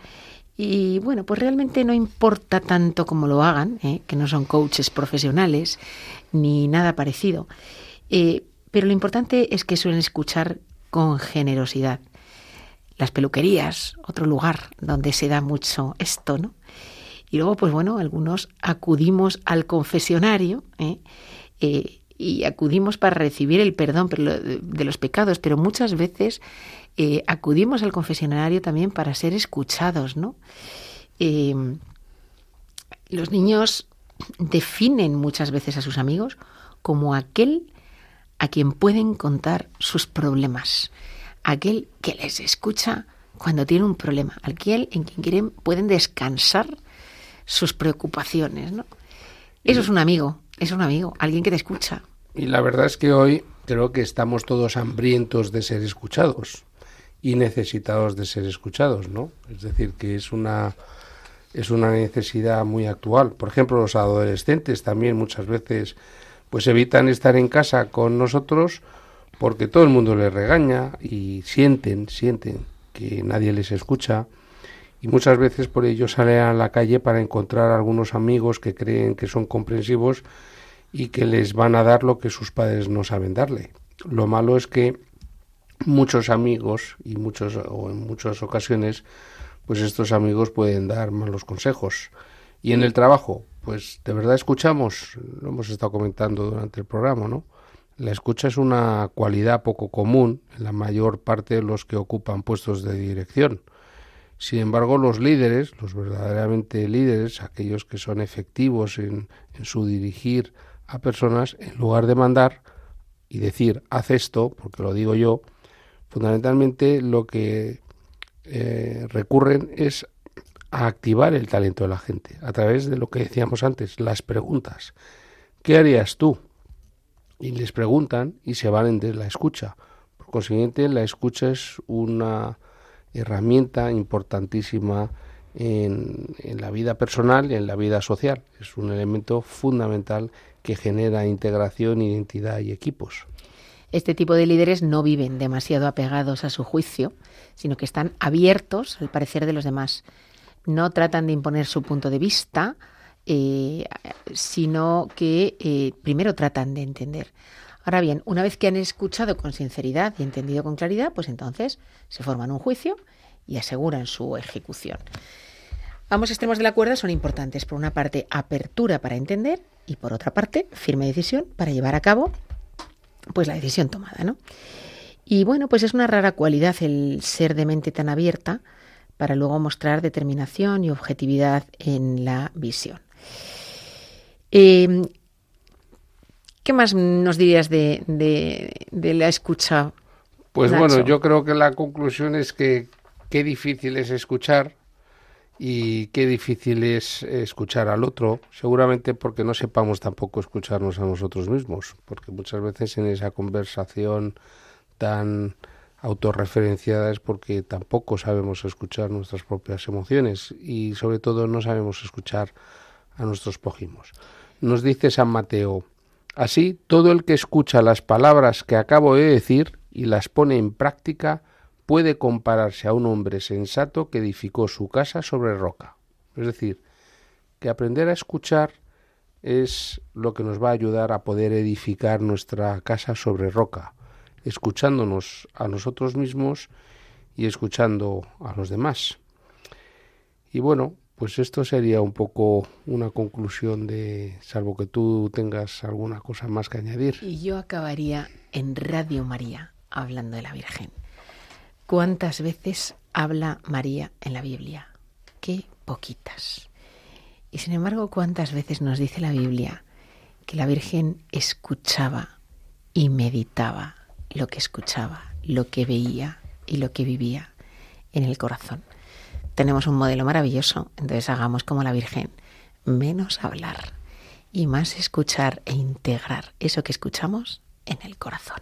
Y bueno, pues realmente no importa tanto como lo hagan, ¿eh? que no son coaches profesionales ni nada parecido. Eh, pero lo importante es que suelen escuchar con generosidad. Las peluquerías, otro lugar donde se da mucho esto, ¿no? Y luego, pues bueno, algunos acudimos al confesionario ¿eh? Eh, y acudimos para recibir el perdón de los pecados, pero muchas veces eh, acudimos al confesionario también para ser escuchados, ¿no? los niños definen muchas veces a sus amigos como aquel a quien pueden contar sus problemas, aquel que les escucha cuando tiene un problema, aquel en quien quieren, pueden descansar sus preocupaciones, ¿no? Eso es un amigo, es un amigo, alguien que te escucha. Y la verdad es que hoy creo que estamos todos hambrientos de ser escuchados y necesitados de ser escuchados, ¿no? Es decir, que es una es una necesidad muy actual. Por ejemplo, los adolescentes también muchas veces pues evitan estar en casa con nosotros porque todo el mundo les regaña y sienten, sienten que nadie les escucha muchas veces por ello salen a la calle para encontrar algunos amigos que creen que son comprensivos y que les van a dar lo que sus padres no saben darle. Lo malo es que muchos amigos y muchos o en muchas ocasiones pues estos amigos pueden dar malos consejos. Y en el trabajo, pues de verdad escuchamos, lo hemos estado comentando durante el programa, ¿no? La escucha es una cualidad poco común en la mayor parte de los que ocupan puestos de dirección. Sin embargo, los líderes, los verdaderamente líderes, aquellos que son efectivos en, su dirigir a personas, en lugar de mandar y decir, haz esto, porque lo digo yo, fundamentalmente lo que eh, recurren es a activar el talento de la gente a través de lo que decíamos antes, las preguntas. ¿Qué harías tú? Y les preguntan y se valen de la escucha. Por consiguiente, la escucha es una herramienta importantísima en, la vida personal y en la vida social. Es un elemento fundamental que genera integración, identidad y equipos. Este tipo de líderes no viven demasiado apegados a su juicio, sino que están abiertos al parecer de los demás. No tratan de imponer su punto de vista, eh, sino que eh, primero tratan de entender. Ahora bien, una vez que han escuchado con sinceridad y entendido con claridad, pues entonces se forman un juicio y aseguran su ejecución. Ambos extremos de la cuerda son importantes. Por una parte, apertura para entender y por otra parte, firme decisión para llevar a cabo pues la decisión tomada, ¿no? Y bueno, pues es una rara cualidad el ser de mente tan abierta para luego mostrar determinación y objetividad en la visión. Eh, ¿Qué más nos dirías de, de, de la escucha Pues Nacho. bueno, yo creo que la conclusión es que qué difícil es escuchar y qué difícil es escuchar al otro, seguramente porque no sepamos tampoco escucharnos a nosotros mismos, porque muchas veces en esa conversación tan autorreferenciada es porque tampoco sabemos escuchar nuestras propias emociones y sobre todo no sabemos escuchar a nuestros prójimos. Nos dice San Mateo, así todo el que escucha las palabras que acabo de decir y las pone en práctica puede compararse a un hombre sensato que edificó su casa sobre roca. Es decir, que aprender a escuchar es lo que nos va a ayudar a poder edificar nuestra casa sobre roca, escuchándonos a nosotros mismos y escuchando a los demás. Y bueno, pues esto sería un poco una conclusión de, salvo que tú tengas alguna cosa más que añadir. Y yo acabaría en Radio María hablando de la Virgen. ¿Cuántas veces habla María en la Biblia? Qué poquitas. Y sin embargo, ¿cuántas veces nos dice la Biblia que la Virgen escuchaba y meditaba lo que escuchaba, lo que veía y lo que vivía en el corazón? Tenemos un modelo maravilloso, entonces hagamos como la Virgen, menos hablar y más escuchar e integrar eso que escuchamos en el corazón.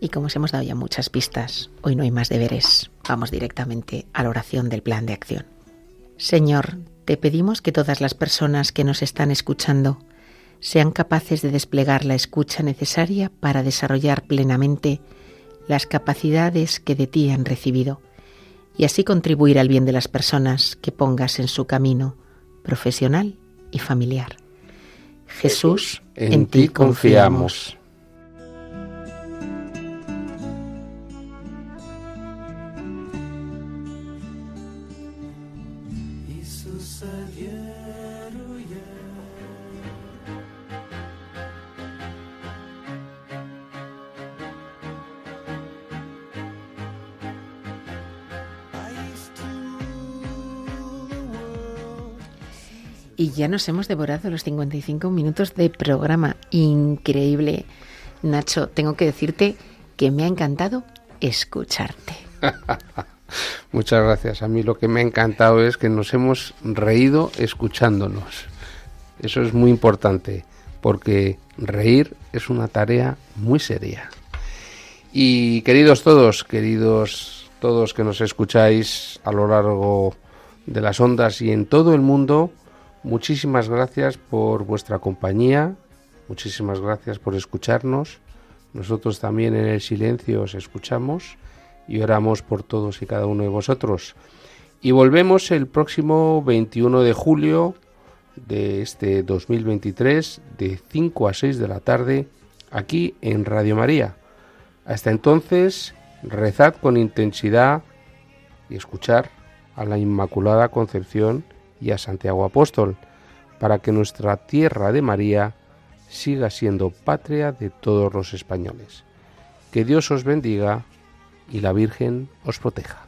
Y como os hemos dado ya muchas pistas, hoy no hay más deberes. Vamos directamente a la oración del plan de acción. Señor, te pedimos que todas las personas que nos están escuchando sean capaces de desplegar la escucha necesaria para desarrollar plenamente las capacidades que de ti han recibido y así contribuir al bien de las personas que pongas en su camino profesional y familiar. Jesús, En ti confiamos. Y ya nos hemos devorado los 55 minutos de programa. Increíble. Nacho, tengo que decirte que me ha encantado escucharte. Muchas gracias. A mí lo que me ha encantado es que nos hemos reído escuchándonos. Eso es muy importante, porque reír es una tarea muy seria. Y queridos todos, queridos todos que nos escucháis a lo largo de las ondas y en todo el mundo, muchísimas gracias por vuestra compañía, muchísimas gracias por escucharnos. Nosotros también en el silencio os escuchamos y oramos por todos y cada uno de vosotros. Y volvemos el próximo 21 de julio de este 2023 de 5 a 6 de la tarde aquí en Radio María. Hasta entonces, rezad con intensidad y escuchar a la Inmaculada Concepción y a Santiago Apóstol, para que nuestra tierra de María siga siendo patria de todos los españoles. Que Dios os bendiga y la Virgen os proteja.